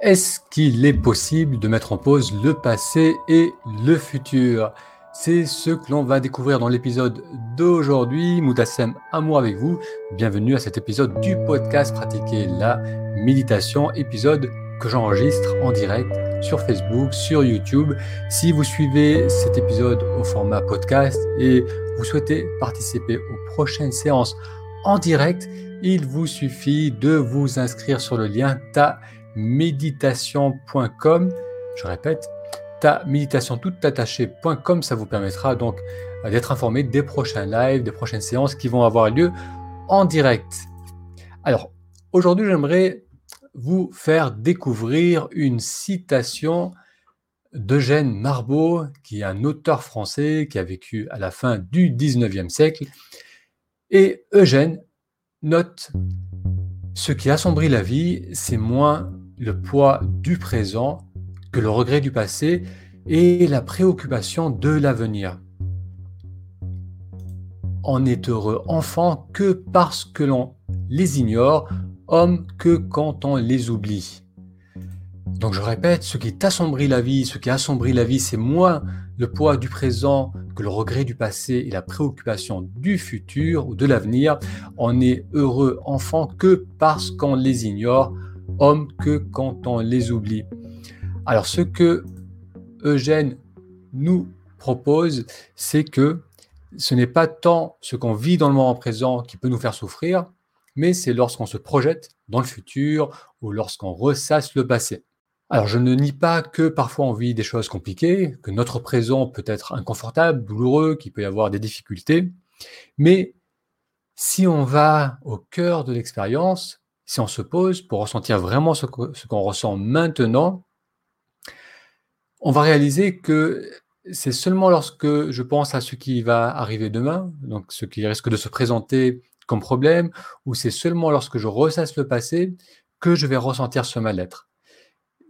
Est-ce qu'il est possible de mettre en pause le passé et le futur? C'est ce que l'on va découvrir dans l'épisode d'aujourd'hui. Moutassem, amour avec vous. Bienvenue à cet épisode du podcast Pratiquer la méditation, épisode que j'enregistre en direct sur Facebook, sur YouTube. Si vous suivez cet épisode au format podcast et vous souhaitez participer aux prochaines séances en direct, il vous suffit de vous inscrire sur le lien ta méditation.com. Je répète, ta méditation toute attachée.com, ça vous permettra donc euh, d'être informé des prochains lives, des prochaines séances qui vont avoir lieu en direct. Alors, aujourd'hui, j'aimerais vous faire découvrir une citation d'Eugène Marbeau, qui est un auteur français qui a vécu à la fin du 19e siècle. Et Eugène note Ce qui assombrit la vie, c'est moins le poids du présent que le regret du passé et la préoccupation de l'avenir. On est heureux enfant que parce que l'on les ignore, homme que quand on les oublie. Donc je répète, ce qui t'assombrit la vie, ce qui assombrit la vie, c'est moins le poids du présent que le regret du passé et la préoccupation du futur ou de l'avenir. On est heureux enfant que parce qu'on les ignore, hommes que quand on les oublie. Alors ce que Eugène nous propose, c'est que ce n'est pas tant ce qu'on vit dans le moment présent qui peut nous faire souffrir, mais c'est lorsqu'on se projette dans le futur ou lorsqu'on ressasse le passé. Alors je ne nie pas que parfois on vit des choses compliquées, que notre présent peut être inconfortable, douloureux, qu'il peut y avoir des difficultés, mais si on va au cœur de l'expérience, si on se pose pour ressentir vraiment ce qu'on ressent maintenant, on va réaliser que c'est seulement lorsque je pense à ce qui va arriver demain, donc ce qui risque de se présenter comme problème, ou c'est seulement lorsque je ressasse le passé que je vais ressentir ce mal-être.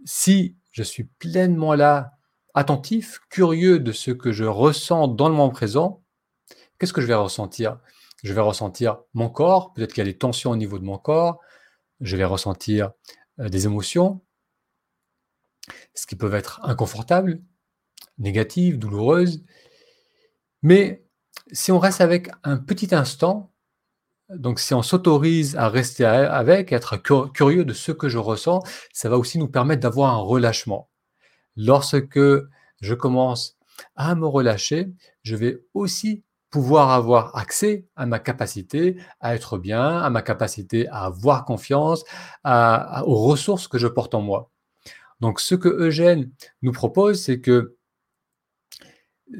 Si je suis pleinement là, attentif, curieux de ce que je ressens dans le moment présent, qu'est-ce que je vais ressentir? Je vais ressentir mon corps, peut-être qu'il y a des tensions au niveau de mon corps, je vais ressentir euh, des émotions, ce qui peuvent être inconfortables, négatives, douloureuses. Mais si on reste avec un petit instant, donc si on s'autorise à rester avec, être curieux de ce que je ressens, ça va aussi nous permettre d'avoir un relâchement. Lorsque je commence à me relâcher, je vais aussi pouvoir avoir accès à ma capacité à être bien, à ma capacité à avoir confiance, aux ressources que je porte en moi. Donc ce que Eugène nous propose, c'est que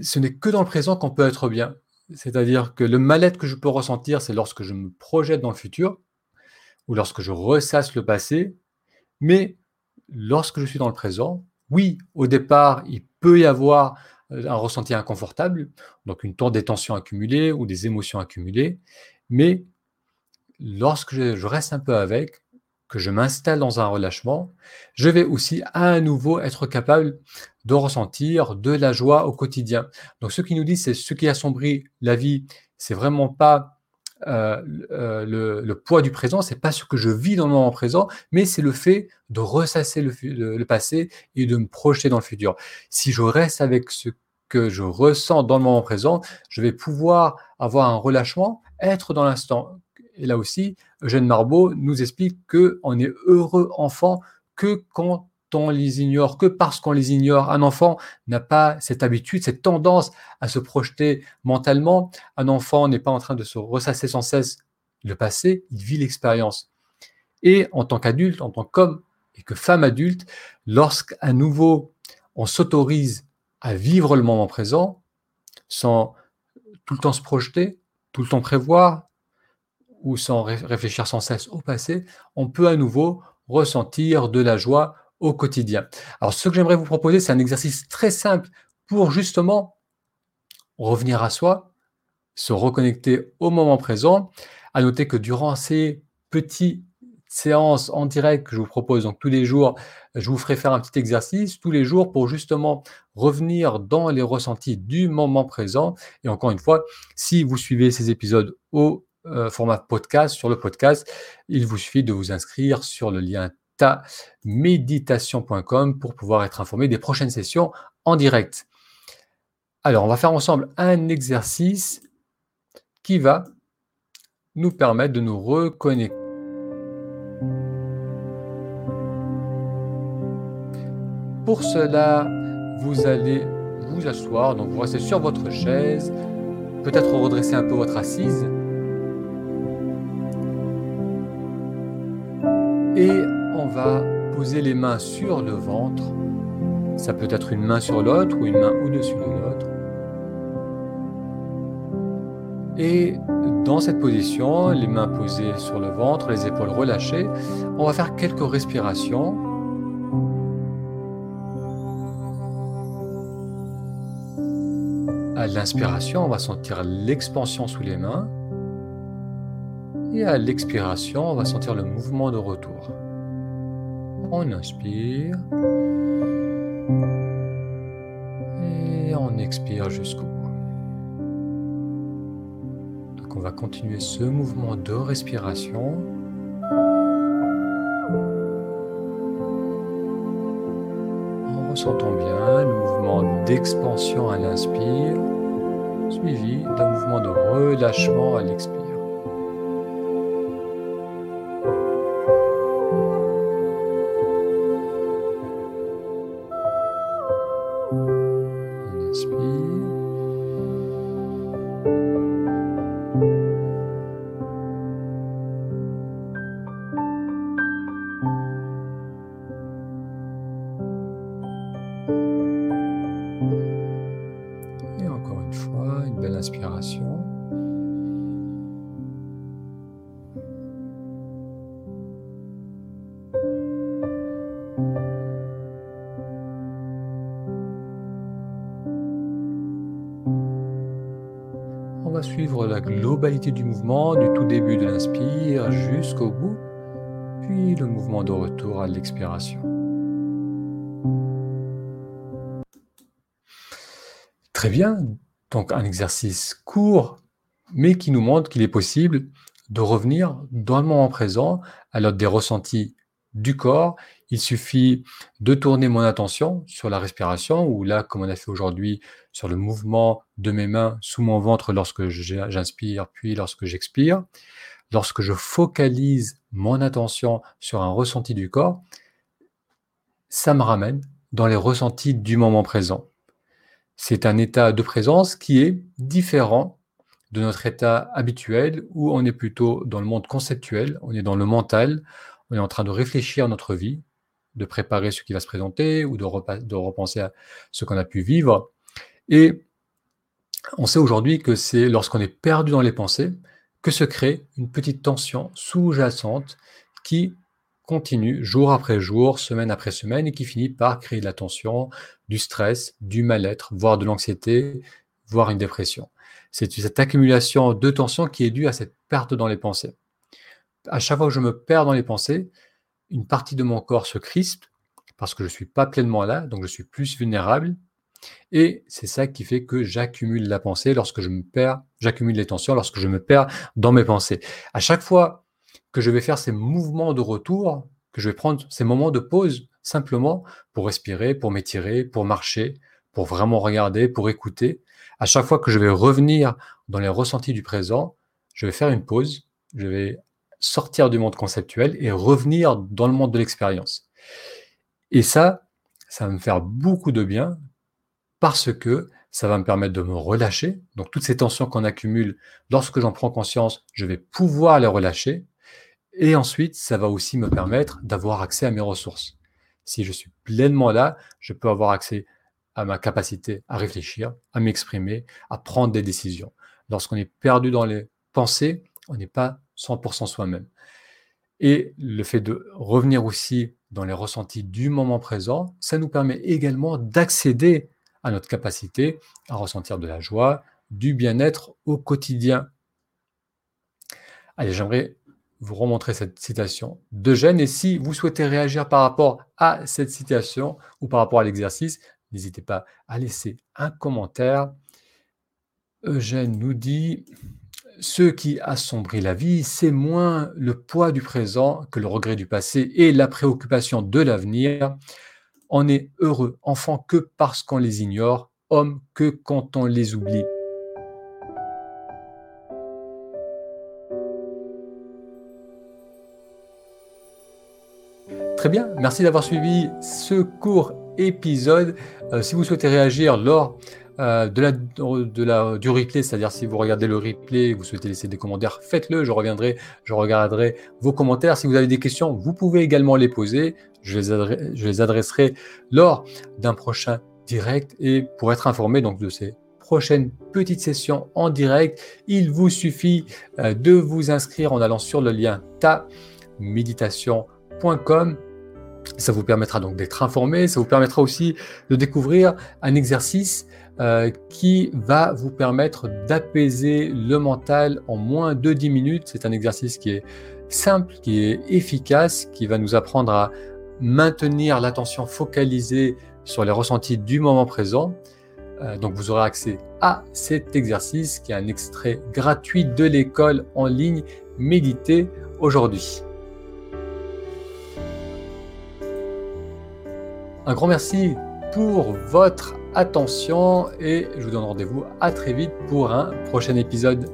ce n'est que dans le présent qu'on peut être bien. C'est-à-dire que le mal-être que je peux ressentir, c'est lorsque je me projette dans le futur ou lorsque je ressasse le passé. Mais lorsque je suis dans le présent, oui, au départ, il peut y avoir un ressenti inconfortable, donc une tour des tensions accumulées ou des émotions accumulées. Mais lorsque je, reste un peu avec, que je m'installe dans un relâchement, je vais aussi à nouveau être capable de ressentir de la joie au quotidien. Donc ce qui nous dit, c'est ce qui assombrit la vie, c'est vraiment pas euh, euh, le, poids du présent, c'est pas ce que je vis dans le moment présent, mais c'est le fait de ressasser le, passé et de me projeter dans le futur. Si je reste avec ce que je ressens dans le moment présent, je vais pouvoir avoir un relâchement, être dans l'instant. Et là aussi, Eugène Marbeau nous explique qu'on est heureux enfant que quand on les ignore, que parce qu'on les ignore. Un enfant n'a pas cette habitude, cette tendance à se projeter mentalement. Un enfant n'est pas en train de se ressasser sans cesse le passé, il vit l'expérience. Et en tant qu'adulte, en tant qu'homme et que femme adulte, lorsqu'à nouveau on s'autorise à vivre le moment présent sans tout le temps se projeter, tout le temps prévoir ou sans réfléchir sans cesse au passé, on peut à nouveau ressentir de la joie au quotidien. Alors, ce que j'aimerais vous proposer, c'est un exercice très simple pour justement revenir à soi, se reconnecter au moment présent. À noter que durant ces petites séances en direct que je vous propose donc tous les jours, je vous ferai faire un petit exercice tous les jours pour justement revenir dans les ressentis du moment présent. Et encore une fois, si vous suivez ces épisodes au euh, format podcast, sur le podcast, il vous suffit de vous inscrire sur le lien taméditation.com pour pouvoir être informé des prochaines sessions en direct. Alors, on va faire ensemble un exercice qui va nous permettre de nous reconnecter. Pour cela, vous allez vous asseoir, donc vous restez sur votre chaise, peut-être redresser un peu votre assise. Et on va poser les mains sur le ventre. Ça peut être une main sur l'autre ou une main au-dessus de l'autre. Et dans cette position, les mains posées sur le ventre, les épaules relâchées, on va faire quelques respirations. À l'inspiration, on va sentir l'expansion sous les mains. Et à l'expiration, on va sentir le mouvement de retour. On inspire. Et on expire jusqu'au bout. on va continuer ce mouvement de respiration. En ressentant bien le mouvement d'expansion à l'inspire, suivi d'un mouvement de relâchement à l'expire. speed. La globalité du mouvement du tout début de l'inspire jusqu'au bout, puis le mouvement de retour à l'expiration. Très bien, donc un exercice court, mais qui nous montre qu'il est possible de revenir dans le moment présent à l'aide des ressentis du corps. Il suffit de tourner mon attention sur la respiration, ou là, comme on a fait aujourd'hui, sur le mouvement de mes mains sous mon ventre lorsque j'inspire, puis lorsque j'expire. Lorsque je focalise mon attention sur un ressenti du corps, ça me ramène dans les ressentis du moment présent. C'est un état de présence qui est différent de notre état habituel où on est plutôt dans le monde conceptuel, on est dans le mental, on est en train de réfléchir à notre vie, de préparer ce qui va se présenter ou de, repenser à ce qu'on a pu vivre. Et on sait aujourd'hui que c'est lorsqu'on est perdu dans les pensées que se crée une petite tension sous-jacente qui continue jour après jour, semaine après semaine, et qui finit par créer de la tension, du stress, du mal-être, voire de l'anxiété, voire une dépression. C'est cette accumulation de tension qui est due à cette perte dans les pensées à chaque fois que je me perds dans les pensées, une partie de mon corps se crispe parce que je ne suis pas pleinement là, donc je suis plus vulnérable. Et c'est ça qui fait que j'accumule la pensée lorsque je me perds, j'accumule les tensions lorsque je me perds dans mes pensées. À chaque fois que je vais faire ces mouvements de retour, que je vais prendre ces moments de pause simplement pour respirer, pour m'étirer, pour marcher, pour vraiment regarder, pour écouter, à chaque fois que je vais revenir dans les ressentis du présent, je vais faire une pause, je vais sortir du monde conceptuel et revenir dans le monde de l'expérience. Et ça, ça va me faire beaucoup de bien parce que ça va me permettre de me relâcher. Donc toutes ces tensions qu'on accumule, lorsque j'en prends conscience, je vais pouvoir les relâcher. Et ensuite, ça va aussi me permettre d'avoir accès à mes ressources. Si je suis pleinement là, je peux avoir accès à ma capacité à réfléchir, à m'exprimer, à prendre des décisions. Lorsqu'on est perdu dans les pensées, on n'est pas 100% soi-même. Et le fait de revenir aussi dans les ressentis du moment présent, ça nous permet également d'accéder à notre capacité à ressentir de la joie, du bien-être au quotidien. Allez, j'aimerais vous remontrer cette citation d'Eugène. Et si vous souhaitez réagir par rapport à cette citation ou par rapport à l'exercice, n'hésitez pas à laisser un commentaire. Eugène nous dit ce qui assombrit la vie, c'est moins le poids du présent que le regret du passé et la préoccupation de l'avenir. On est heureux, enfant, que parce qu'on les ignore, homme, que quand on les oublie. Très bien, merci d'avoir suivi ce court épisode. Euh, si vous souhaitez réagir lors euh, de la, du replay, c'est-à-dire si vous regardez le replay, vous souhaitez laisser des commentaires, faites-le, je reviendrai, je regarderai vos commentaires. Si vous avez des questions, vous pouvez également les poser, je les, je les adresserai lors d'un prochain direct et pour être informé donc de ces prochaines petites sessions en direct, il vous suffit euh, de vous inscrire en allant sur le lien ta-méditation.com ça vous permettra donc d'être informé, ça vous permettra aussi de découvrir un exercice euh, qui va vous permettre d'apaiser le mental en moins de 10 minutes. C'est un exercice qui est simple, qui est efficace, qui va nous apprendre à maintenir l'attention focalisée sur les ressentis du moment présent. Euh, donc vous aurez accès à cet exercice qui est un extrait gratuit de l'école en ligne Méditer aujourd'hui. Un grand merci pour votre attention et je vous donne rendez-vous à très vite pour un prochain épisode